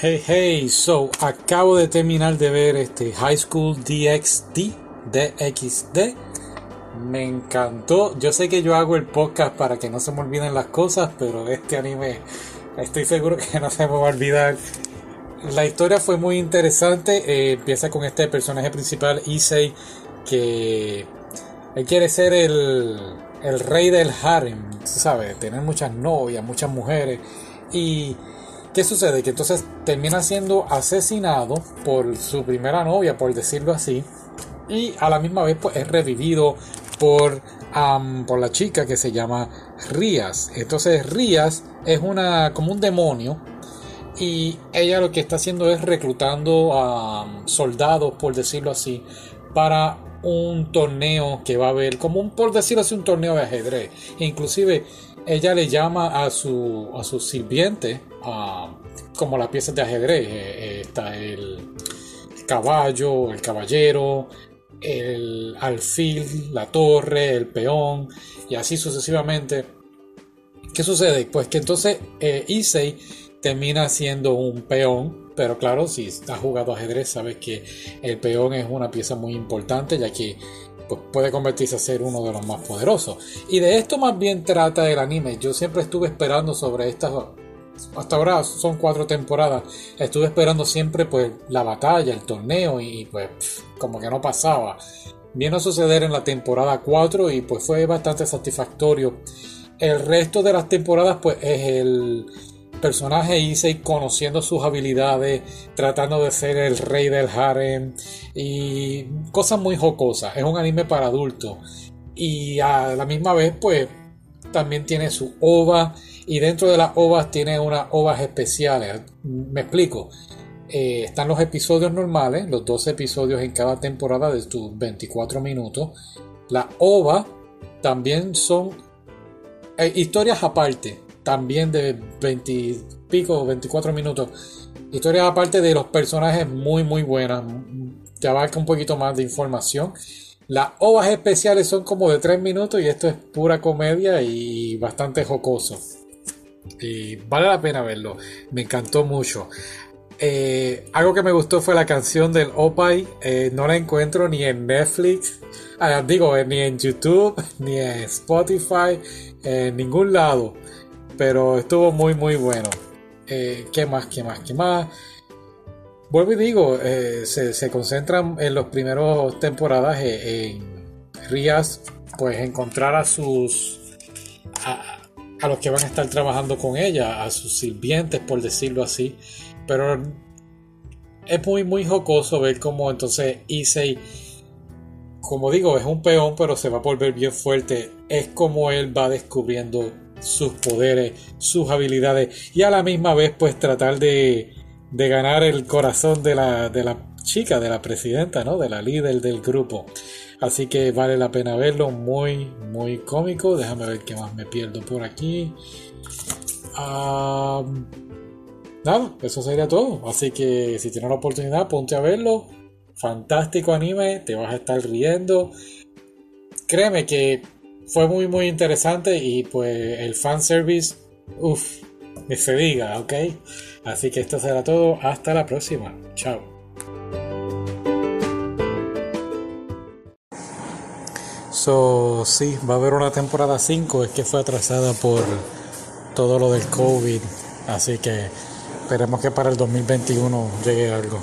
Hey, hey, so acabo de terminar de ver este High School DxD, DXD. Me encantó. Yo sé que yo hago el podcast para que no se me olviden las cosas, pero este anime estoy seguro que no se me va a olvidar. La historia fue muy interesante. Eh, empieza con este personaje principal, Issei, que quiere ser el, el rey del harem, ¿sabes? Tener muchas novias, muchas mujeres. Y ¿Qué sucede? Que entonces termina siendo asesinado por su primera novia, por decirlo así, y a la misma vez pues, es revivido por, por la chica que se llama Rías. Entonces Rías es una como un demonio y ella lo que está haciendo es reclutando a soldados, por decirlo así, para un torneo que va a haber, como un, por decirlo así, un torneo de ajedrez. inclusive ella le llama a su, a sirviente, como las piezas de ajedrez. Eh, eh, está el caballo, el caballero, el alfil, la torre, el peón, y así sucesivamente. ¿Qué sucede? Pues que entonces eh, Issei termina siendo un peón, pero claro, si has jugado ajedrez, sabes que el peón es una pieza muy importante, ya que puede convertirse a ser uno de los más poderosos. Y de esto más bien trata el anime. Yo siempre estuve esperando sobre estas. Hasta ahora son cuatro temporadas. Estuve esperando siempre pues la batalla, el torneo y pues como que no pasaba. Vino a suceder en la temporada 4 y pues fue bastante satisfactorio. El resto de las temporadas pues es el personaje Issei conociendo sus habilidades, tratando de ser el rey del harem y cosas muy jocosas. Es un anime para adultos y a la misma vez pues también tiene su ova y dentro de las ovas tiene unas ovas especiales. Me explico. Eh, están los episodios normales, los 12 episodios en cada temporada de tus 24 minutos. La ova también son eh, historias aparte también de 20 pico, 24 minutos. Historias aparte de los personajes muy muy buenas. Te abarca un poquito más de información. Las ovas especiales son como de 3 minutos y esto es pura comedia y bastante jocoso. Y vale la pena verlo. Me encantó mucho. Eh, algo que me gustó fue la canción del Opay. Eh, no la encuentro ni en Netflix. Ah, digo, ni en YouTube, ni en Spotify, en ningún lado pero estuvo muy muy bueno. Eh, ¿Qué más? ¿Qué más? ¿Qué más? Vuelvo y digo, eh, se, concentran en los primeros temporadas eh, en, Rías, pues encontrar a sus a, a, los que van a estar trabajando con ella, a sus sirvientes, por decirlo así. Pero es muy muy jocoso ver cómo entonces Issei, como digo, es un peón, pero se va a volver bien fuerte. Es como él va descubriendo sus poderes, sus habilidades y a la misma vez pues tratar de, de ganar el corazón de la, de la chica, de la presidenta, ¿no? De la líder del grupo. Así que vale la pena verlo, muy, muy cómico. Déjame ver qué más me pierdo por aquí. nada, eso sería todo. Así que si tienes la oportunidad, ponte a verlo. Fantástico anime, te vas a estar riendo. Créeme que fue muy muy interesante y pues el fanservice, uff, que se diga, ¿ok? Así que esto será todo, hasta la próxima, chao. So, sí, va a haber una temporada 5, es que fue atrasada por todo lo del COVID, así que esperemos que para el 2021 llegue algo.